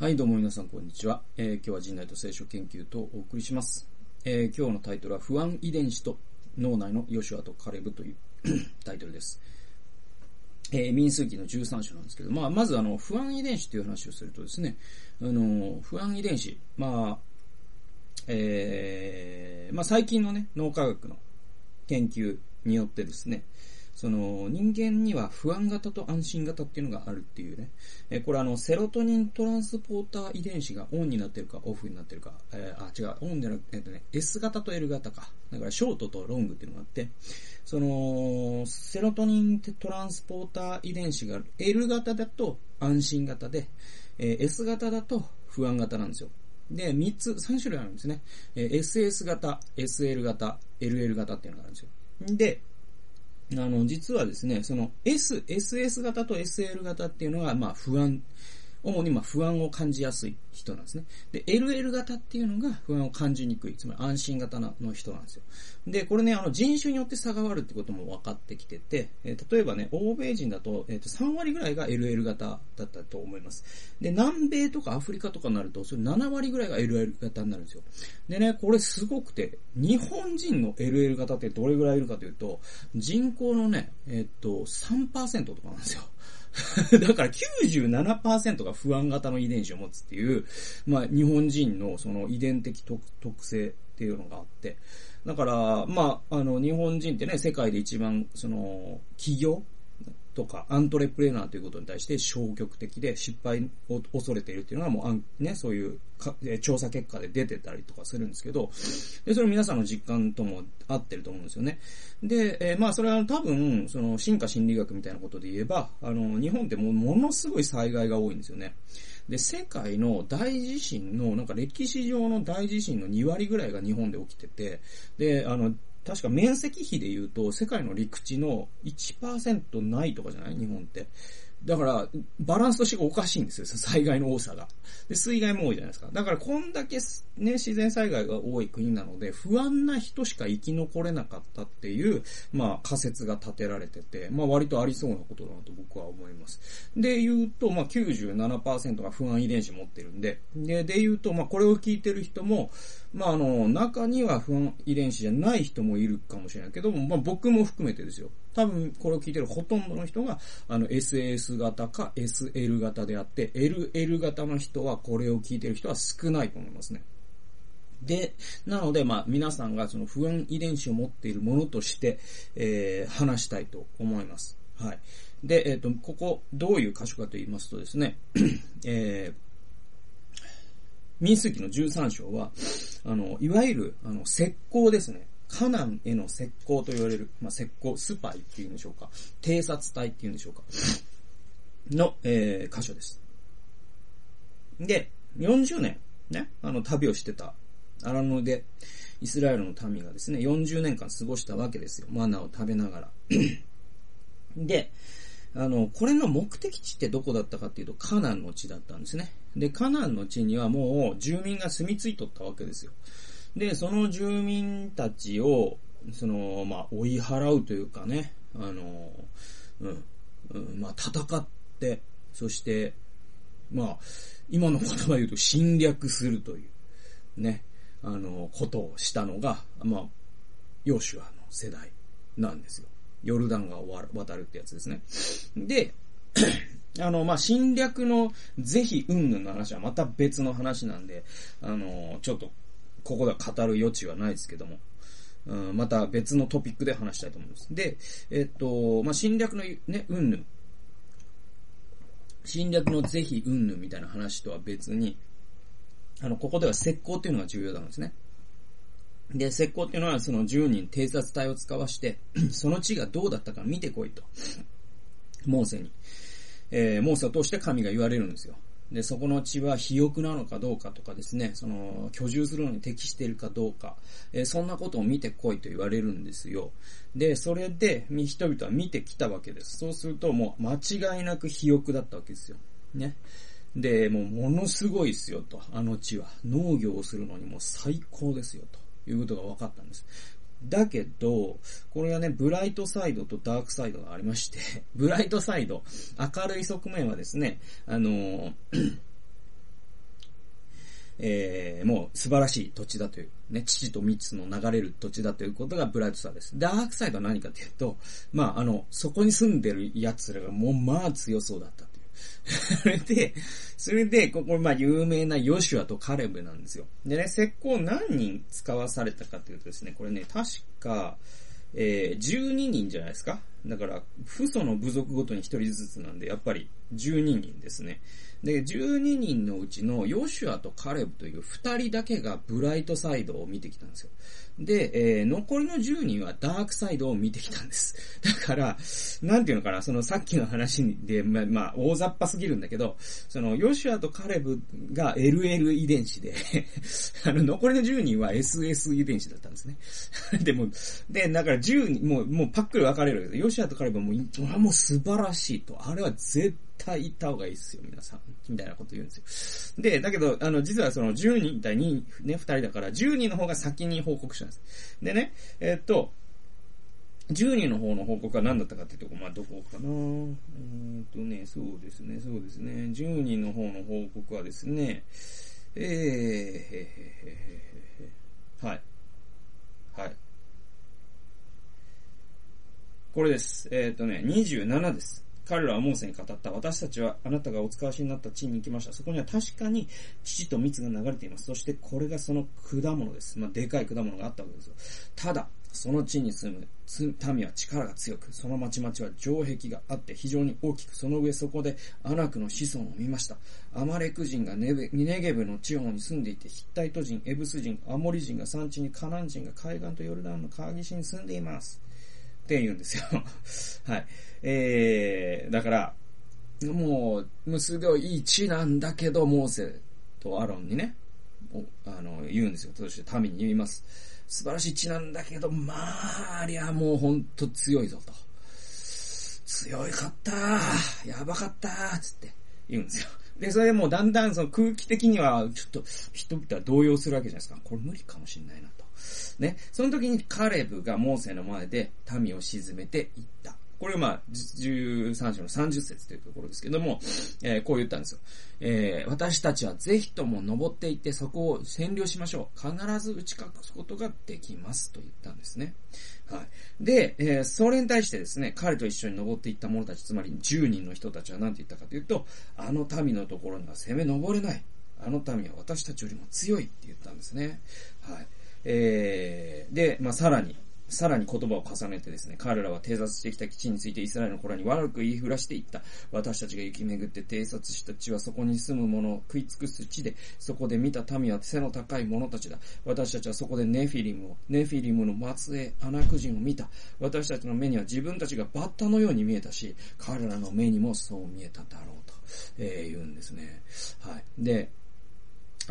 はい、どうも皆さん、こんにちは。えー今日は人内と聖書研究とお送りします。えー今日のタイトルは、不安遺伝子と脳内のヨシュアとカレブという タイトルです。えー民数記の13章なんですけど、まあ、まずあの、不安遺伝子という話をするとですね、あの、不安遺伝子、まあ、えーまあ、最近のね、脳科学の研究によってですね、その人間には不安型と安心型っていうのがあるっていうね。えこれあの、セロトニントランスポーター遺伝子がオンになってるかオフになってるか、えーあ、違う、オンじゃなくて、えっとね、S 型と L 型か。だからショートとロングっていうのがあって、その、セロトニントランスポーター遺伝子が L 型だと安心型で、えー S 型だと不安型なんですよ。で、3つ、3種類あるんですね。えー SS 型、SL 型、LL 型っていうのがあるんですよ。で、あの、実はですね、その S、SS 型と SL 型っていうのが、まあ不安、主にまあ不安を感じやすい人なんですね。で、LL 型っていうのが不安を感じにくい、つまり安心型の人なんですよ。で、これね、あの人種によって差があるってことも分かってきてて、えー例えばね、欧米人だと、えーと3割ぐらいが LL 型だったと思います。で、南米とかアフリカとかになると、それ7割ぐらいが LL 型になるんですよ。でね、これすごくて、日本人の LL 型ってどれぐらいいるかというと、人口のね、えっ、と、3%とかなんですよ。だから97%が不安型の遺伝子を持つっていう、まあ日本人のその遺伝的特性っていうのがあって、だから、まあ、あの、日本人ってね、世界で一番、その、企業とか、アントレプレーナーということに対して消極的で失敗を恐れているっていうのがもう、ね、そういうかえ調査結果で出てたりとかするんですけど、で、それ皆さんの実感とも合ってると思うんですよね。で、えーまあ、それは多分、その、進化心理学みたいなことで言えば、あの、日本ってもうものすごい災害が多いんですよね。で、世界の大地震の、なんか歴史上の大地震の2割ぐらいが日本で起きてて、で、あの、確か面積比で言うと、世界の陸地の1%ないとかじゃない？日本って。だから、バランスとしておかしいんですよ、災害の多さが。で、水害も多いじゃないですか。だから、こんだけね、自然災害が多い国なので、不安な人しか生き残れなかったっていう、まあ、仮説が立てられてて、まあ、割とありそうなことだなと僕は思います。で、言うと、まあ、97%が不安遺伝子持ってるんで、で、で言うと、まあ、これを聞いてる人も、まあ、あの、中には不安遺伝子じゃない人もいるかもしれないけども、まあ、僕も含めてですよ。多分、これを聞いてるほとんどの人が、あの、SS 型か SL 型であって、LL 型の人は、これを聞いてる人は少ないと思いますね。で、なので、まあ、皆さんがその不安遺伝子を持っているものとして、えー、話したいと思います。はい。で、えっ、と、ここ、どういう箇所かと言いますとですね、えー、民数記の13章は、あの、いわゆる、あの、石膏ですね。カナンへの石膏と言われる、まあ、石膏、スパイっていうんでしょうか。偵察隊っていうんでしょうか。の、えー、箇所です。で、40年、ね、あの、旅をしてた、荒野で、イスラエルの民がですね、40年間過ごしたわけですよ。マナーを食べながら。で、あの、これの目的地ってどこだったかっていうと、カナンの地だったんですね。で、カナンの地にはもう住民が住み着いとったわけですよ。で、その住民たちを、その、まあ、追い払うというかね、あの、うん、うん、まあ、戦って、そして、まあ、今の言葉で言うと侵略するという、ね、あの、ことをしたのが、まあ、ヨシュアの世代なんですよ。ヨルダン川を渡るってやつですね。で、あの、まあ、侵略の是非云々の話はまた別の話なんで、あの、ちょっと、ここでは語る余地はないですけども、うん、また別のトピックで話したいと思います。で、えっと、まあ、侵略のね、云々。侵略の是非云々みたいな話とは別に、あの、ここでは石膏っていうのが重要なんですね。で、石膏っていうのはその10人偵察隊を使わして、その地がどうだったか見てこいと。モーセに。えー、モーセを通して神が言われるんですよ。で、そこの地は肥沃なのかどうかとかですね、その、居住するのに適しているかどうか、えーそんなことを見てこいと言われるんですよ。で、それで、人々は見てきたわけです。そうすると、もう間違いなく肥沃だったわけですよ。ね。で、もうものすごいですよと、あの地は。農業をするのにも最高ですよということが分かったんです。だけど、これはね、ブライトサイドとダークサイドがありまして、ブライトサイド、明るい側面はですね、あの えー、もう素晴らしい土地だという、ね、父と蜜の流れる土地だということがブライトさです。ダークサイドは何かというと、まあ、あの、そこに住んでる奴らがもうまあ強そうだった。それで、それで、ここ、まあ、有名なヨシュアとカレブなんですよ。でね、石膏何人使わされたかというとですね、これね、確か、えー、12人じゃないですかだから、父祖の部族ごとに1人ずつなんで、やっぱり12人ですね。で、12人のうちのヨシュアとカレブという2人だけがブライトサイドを見てきたんですよ。で、えー、残りの10人はダークサイドを見てきたんです。だから、なんていうのかな、そのさっきの話で、ま、まあ、大雑把すぎるんだけど、その、ヨシュアとカレブが LL 遺伝子で あの、残りの10人は SS 遺伝子だったんですね。でも、で、だから10人、もう、もうパックリ分かれる、ヨシュアとカレブはもう、はもう素晴らしいと。あれは絶対行った方がいいっすよ、皆さん。みたいなこと言うんですよ。で、だけど、あの、実はその10人対2、ね、2人だから、10人の方が先に報告したんです。でね、えー、っと、10人の方の報告は何だったかっていうとこ、まあ、どこかなえー、っとね、そうですね、そうですね。10人の方の報告はですね、えー、はい。はい。これです。えー、っとね、27です。彼らはモーセに語った。私たちはあなたがお使わしになった地に行きました。そこには確かに父と蜜が流れています。そしてこれがその果物です。まあ、でかい果物があったわけですよ。ただ、その地に住む民は力が強く、その町々は城壁があって非常に大きく、その上そこでアナクの子孫を見ました。アマレク人がネネゲブの地方に住んでいて、ヒッタイト人、エブス人、アモリ人が山地にカナン人が海岸とヨルダンの川岸に住んでいます。って言うんですよ。はい。えー、だから、もう、もうすごいい地なんだけど、モーセとアロンにね、あの、言うんですよ。そして民に言います。素晴らしい地なんだけど、まあ、ありゃもうほんと強いぞと。強いかったやばかったつって言うんですよ。で、それでもうだんだんその空気的には、ちょっと人々は動揺するわけじゃないですか。これ無理かもしんないなと。ね。その時にカレブがモーセの前で民を沈めていった。これはまあ、13章の30節というところですけども、えー、こう言ったんですよ。えー、私たちはぜひとも登っていってそこを占領しましょう。必ず打ち隠すことができますと言ったんですね。はい。で、えー、それに対してですね、彼と一緒に登っていった者たち、つまり10人の人たちは何て言ったかというと、あの民のところには攻め登れない。あの民は私たちよりも強いって言ったんですね。はい。えー、で、まあ、さらに、さらに言葉を重ねてですね、彼らは偵察してきた基地についてイスラエルの子らに悪く言いふらしていった。私たちが行き巡って偵察した地はそこに住む者を食い尽くす地で、そこで見た民は背の高い者たちだ。私たちはそこでネフィリムを、ネフィリムの末裔、アナク人を見た。私たちの目には自分たちがバッタのように見えたし、彼らの目にもそう見えただろうと、えー、言うんですね。はい。で、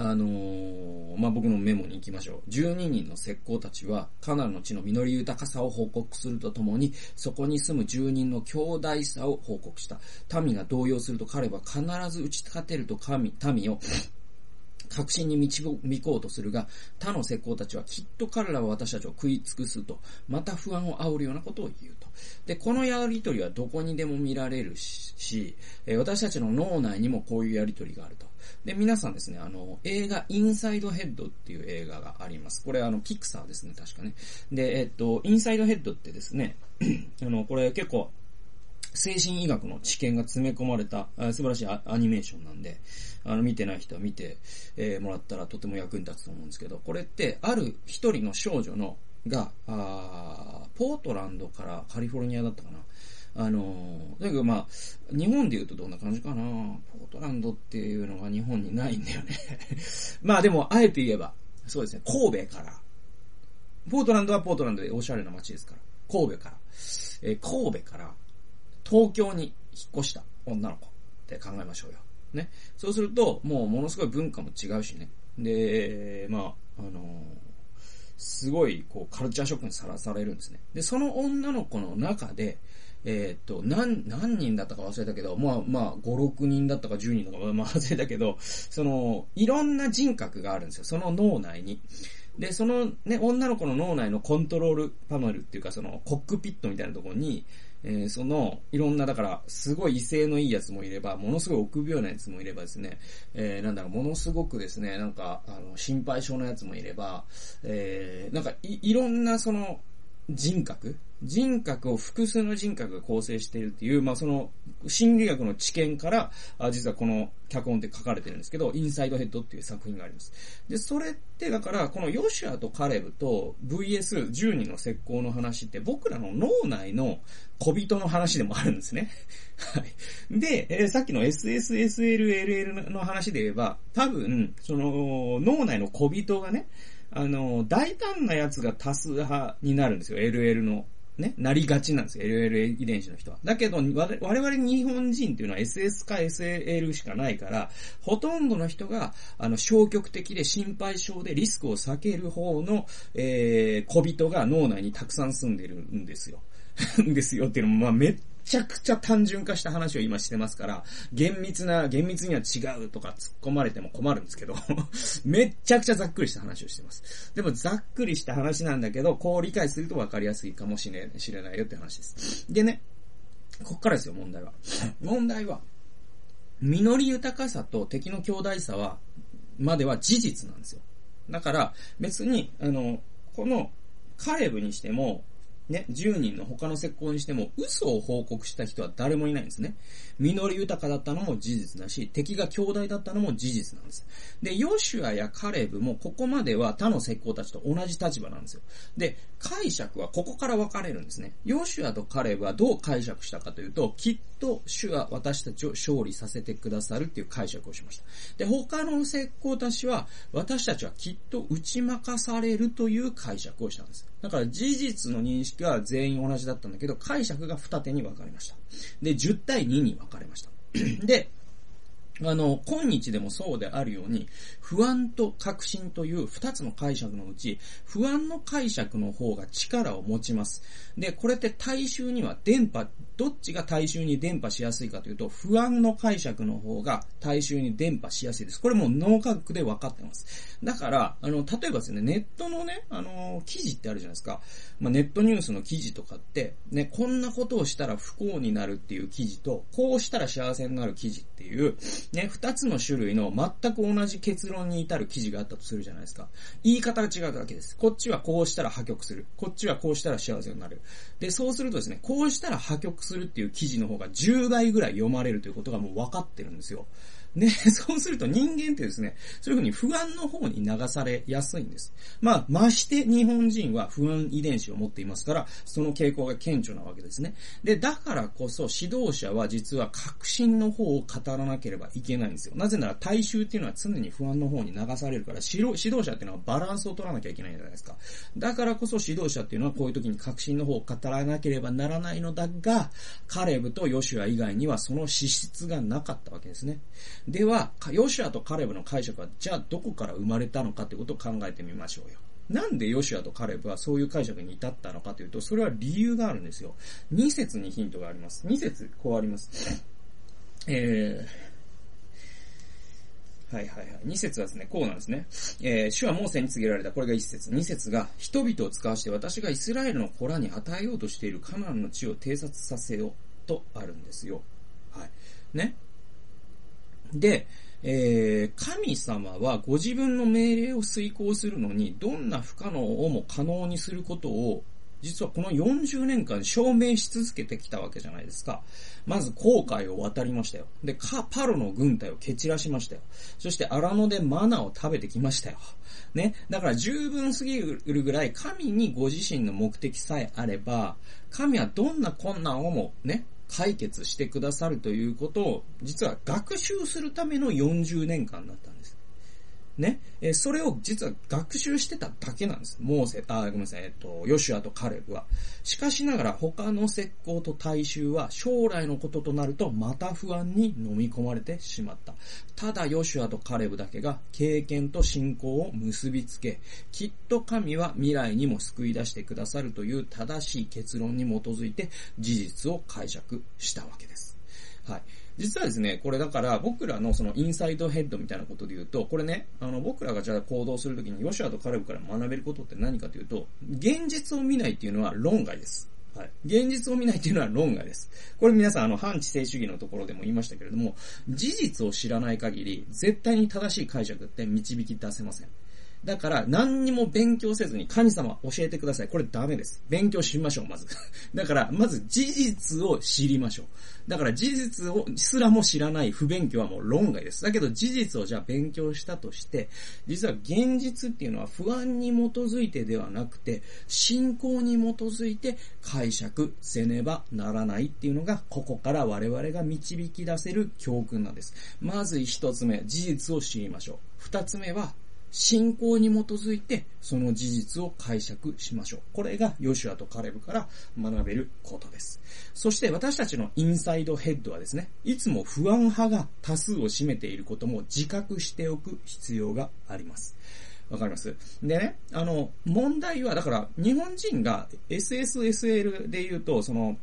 あのー、まあ、僕のメモに行きましょう。12人の石膏たちは、カナルの地の実り豊かさを報告するとともに、そこに住む住人の強大さを報告した。民が動揺すると彼は必ず打ち立てると神、民を確信に導こうとするが、他の石膏たちはきっと彼らは私たちを食い尽くすと、また不安を煽るようなことを言うと。で、このやりとりはどこにでも見られるし、え私たちの脳内にもこういうやりとりがあると。で、皆さんですね、あの、映画インサイドヘッドっていう映画があります。これあの、ピクサーですね、確かね。で、えっと、インサイドヘッドってですね、あの、これ結構、精神医学の知見が詰め込まれた素晴らしいアニメーションなんで、あの、見てない人は見て、えー、もらったらとても役に立つと思うんですけど、これって、ある一人の少女の、が、あポートランドからカリフォルニアだったかな。あのー、だけどまあ、日本で言うとどんな感じかな。ポートランドっていうのが日本にないんだよね。まあでも、あえて言えば、そうですね、神戸から、ポートランドはポートランドでおしゃれな街ですから、神戸から、えー、神戸から東京に引っ越した女の子って考えましょうよ。ね。そうすると、もうものすごい文化も違うしね。で、まあ、あのーすごい、こう、カルチャーショックにさらされるんですね。で、その女の子の中で、えー、っと、何、何人だったか忘れたけど、まあ、まあ、5、6人だったか10人とか、まあ、忘れたけど、その、いろんな人格があるんですよ。その脳内に。で、そのね、女の子の脳内のコントロールパネルっていうか、その、コックピットみたいなところに、えー、その、いろんな、だから、すごい威勢のいいやつもいれば、ものすごい臆病なやつもいればですね、えー、なんだろう、ものすごくですね、なんか、あの、心配性のやつもいれば、えー、なんかい、いろんなその、人格？人格を複数の人格が構成しているっていう、まあ、その、心理学の知見から、あ実はこの脚本って書かれてるんですけど、インサイドヘッドっていう作品があります。で、それって、だから、このヨシュアとカレブと VS10 人の石膏の話って僕らの脳内の小人の話でもあるんですね。はい。で、えー、さっきの SSSLLL の話で言えば、多分、その、脳内の小人がね、あの、大胆なやつが多数派になるんですよ、LL の。ね、なりがちなんですよ、LL 遺伝子の人は。だけど、我々日本人っていうのは SS か SL しかないから、ほとんどの人が、あの、消極的で心配性でリスクを避ける方の、えー、小人が脳内にたくさん住んでるんですよ。ですよっていうのも、まあ、めっちゃくちゃ単純化した話を今してますから、厳密な、厳密には違うとか突っ込まれても困るんですけど めっちゃくちゃざっくりした話をしてます。でもざっくりした話なんだけど、こう理解すると分かりやすいかもしれしれないよって話です。でね、こっからですよ、問題は。問題は、実り豊かさと敵の強大さは、までは事実なんですよ。だから、別に、あの、この、カレブにしても、ね、10人の他の石膏にしても嘘を報告した人は誰もいないんですね。実り豊かだったのも事実だし、敵が強大だったのも事実なんです。で、ヨシュアやカレブもここまでは他の石膏たちと同じ立場なんですよ。で、解釈はここから分かれるんですね。ヨシュアとカレブはどう解釈したかというと、きっと主は私たちを勝利させてくださるっていう解釈をしました。で、他の石膏たちは、私たちはきっと打ち負かされるという解釈をしたんです。だから事実の認識が全員同じだったんだけど、解釈が二手に分かれました。で、10対2に分かれました。で、あの、今日でもそうであるように、不安と確信という二つの解釈のうち、不安の解釈の方が力を持ちます。で、これって大衆には電波、どっちが大衆に伝播しやすいかというと、不安の解釈の方が大衆に伝播しやすいです。これもう脳科学で分かってます。だから、あの、例えばですね、ネットのね、あの、記事ってあるじゃないですか。まあ、ネットニュースの記事とかって、ね、こんなことをしたら不幸になるっていう記事と、こうしたら幸せになる記事っていう、ね、二つの種類の全く同じ結論に至る記事があったとするじゃないですか。言い方が違うだけです。こっちはこうしたら破局する。こっちはこうしたら幸せになる。で、そうするとですね、こうしたら破局するっていう記事の方が10倍ぐらい読まれるということがもう分かってるんですよ。ね、そうすると人間ってですね、そういうふうに不安の方に流されやすいんです。まあ、まして日本人は不安遺伝子を持っていますから、その傾向が顕著なわけですね。で、だからこそ指導者は実は確信の方を語らなければいけないんですよ。なぜなら大衆っていうのは常に不安の方に流されるから、指導者っていうのはバランスを取らなきゃいけないじゃないですか。だからこそ指導者っていうのはこういう時に確信の方を語らなければならないのだが、カレブとヨシュア以外にはその資質がなかったわけですね。では、ヨシュアとカレブの解釈は、じゃあどこから生まれたのかということを考えてみましょうよ。なんでヨシュアとカレブはそういう解釈に至ったのかというと、それは理由があるんですよ。2節にヒントがあります。2節こうあります。えー、はいはいはい。2節はですね、こうなんですね。えー、主はモーセに告げられた。これが1節。2節が、人々を使わして私がイスラエルの子らに与えようとしているカナンの地を偵察させようとあるんですよ。はい。ね？で、えー、神様はご自分の命令を遂行するのに、どんな不可能をも可能にすることを、実はこの40年間証明し続けてきたわけじゃないですか。まず航海を渡りましたよ。で、カ、パロの軍隊を蹴散らしましたよ。そして荒野でマナを食べてきましたよ。ね。だから十分すぎるぐらい神にご自身の目的さえあれば、神はどんな困難をもね、解決してくださるということを、実は学習するための40年間だったんです。ね。えそれを実は学習してただけなんです。モーセ、あ、ごめんなさい、えっと、ヨシュアとカレブは。しかしながら他の石膏と大衆は将来のこととなるとまた不安に飲み込まれてしまった。ただヨシュアとカレブだけが経験と信仰を結びつけ、きっと神は未来にも救い出してくださるという正しい結論に基づいて事実を解釈したわけです。はい。実はですね、これだから僕らのそのインサイドヘッドみたいなことで言うと、これね、あの僕らがじゃあ行動するときにヨシアとカレブから学べることって何かというと、現実を見ないっていうのは論外です。はい。現実を見ないっていうのは論外です。これ皆さん、あの、反知性主義のところでも言いましたけれども、事実を知らない限り、絶対に正しい解釈って導き出せません。だから、何にも勉強せずに神様教えてください。これダメです。勉強しましょう、まず。だから、まず事実を知りましょう。だから事実をすらも知らない不勉強はもう論外です。だけど事実をじゃあ勉強したとして、実は現実っていうのは不安に基づいてではなくて、信仰に基づいて解釈せねばならないっていうのが、ここから我々が導き出せる教訓なんです。まず一つ目、事実を知りましょう。二つ目は、信仰に基づいてその事実を解釈しましょう。これがヨシュアとカレブから学べることです。そして私たちのインサイドヘッドはですね、いつも不安派が多数を占めていることも自覚しておく必要があります。わかります？でね、あの、問題は、だから、日本人が SSSL で言うと、その、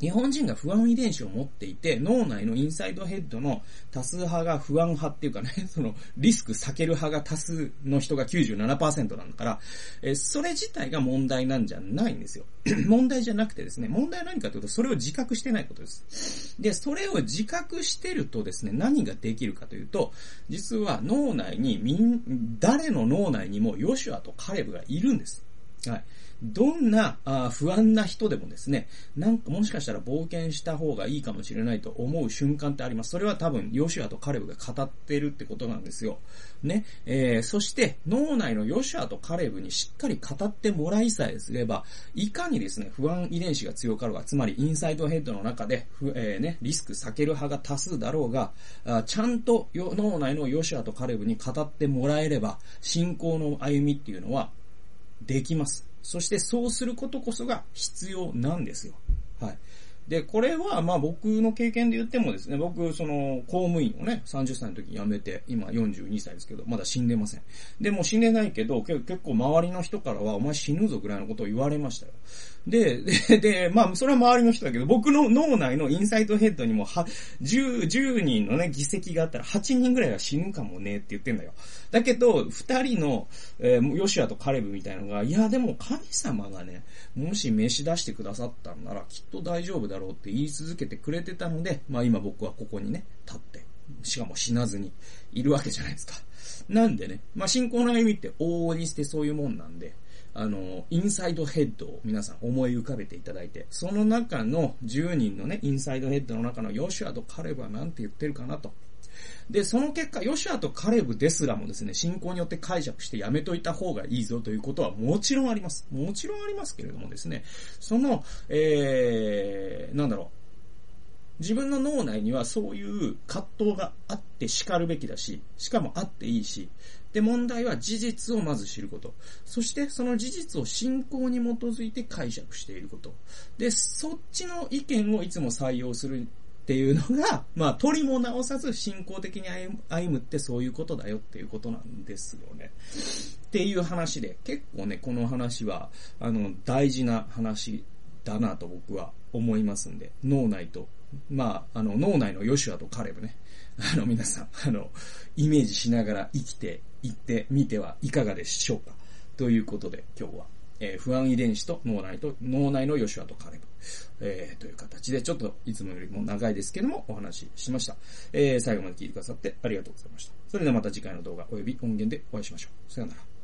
日本人が不安遺伝子を持っていて、脳内のインサイドヘッドの多数派が不安派っていうかね、そのリスク避ける派が多数の人が97%なんだから、えそれ自体が問題なんじゃないんですよ。問題じゃなくてですね、問題は何かというと、それを自覚してないことです。で、それを自覚してるとですね、何ができるかというと、実は脳内にみん、誰の脳内にもヨシュアとカレブがいるんです。はい。どんなあ不安な人でもですね、なんかもしかしたら冒険した方がいいかもしれないと思う瞬間ってあります。それは多分、ヨシュアとカレブが語ってるってことなんですよ。ね。えー、そして、脳内のヨシュアとカレブにしっかり語ってもらいさえすれば、いかにですね、不安遺伝子が強かろうが、つまりインサイドヘッドの中で、えー、ね、リスク避ける派が多数だろうが、あちゃんと脳内のヨシュアとカレブに語ってもらえれば、信仰の歩みっていうのは、できます。そしてそうすることこそが必要なんですよ。で、これは、まあ僕の経験で言ってもですね、僕、その、公務員をね、30歳の時に辞めて、今42歳ですけど、まだ死んでません。で、も死んでないけど、結構周りの人からは、お前死ぬぞぐらいのことを言われましたよ。で、で、で、まあ、それは周りの人だけど、僕の脳内のインサイトヘッドにも、は、10、10人のね、議席があったら8人ぐらいは死ぬかもねって言ってんだよ。だけど、2人の、えー、ヨシアとカレブみたいなのが、いや、でも神様がね、もし飯出してくださったんなら、きっと大丈夫だろうって言い続けてくれてたので、まあ今僕はここにね、立って、しかも死なずにいるわけじゃないですか。なんでね、まあ信仰の歩みって往々にしてそういうもんなんで、あの、インサイドヘッドを皆さん思い浮かべていただいて、その中の10人のね、インサイドヘッドの中のヨシュアとカレブは何て言ってるかなと。で、その結果、ヨシュアとカレブですらもですね、信仰によって解釈してやめといた方がいいぞということはもちろんあります。もちろんありますけれどもですね、その、えー、なんだろう、自分の脳内にはそういう葛藤があって叱るべきだし、しかもあっていいし、で、問題は事実をまず知ること。そしてその事実を信仰に基づいて解釈していること。で、そっちの意見をいつも採用するっていうのが、まあ、取りも直さず信仰的に歩むってそういうことだよっていうことなんですよね。っていう話で、結構ね、この話は、あの、大事な話だなと僕は思いますんで、脳内とまあ、あの、脳内のヨシュアとカレブね、あの、皆さん、あの、イメージしながら生きていってみてはいかがでしょうか。ということで、今日は、えー、不安遺伝子と脳内と、脳内のヨシュアとカレブ、えー、という形で、ちょっといつもよりも長いですけども、お話ししました。えー、最後まで聞いてくださってありがとうございました。それではまた次回の動画及び音源でお会いしましょう。さよなら。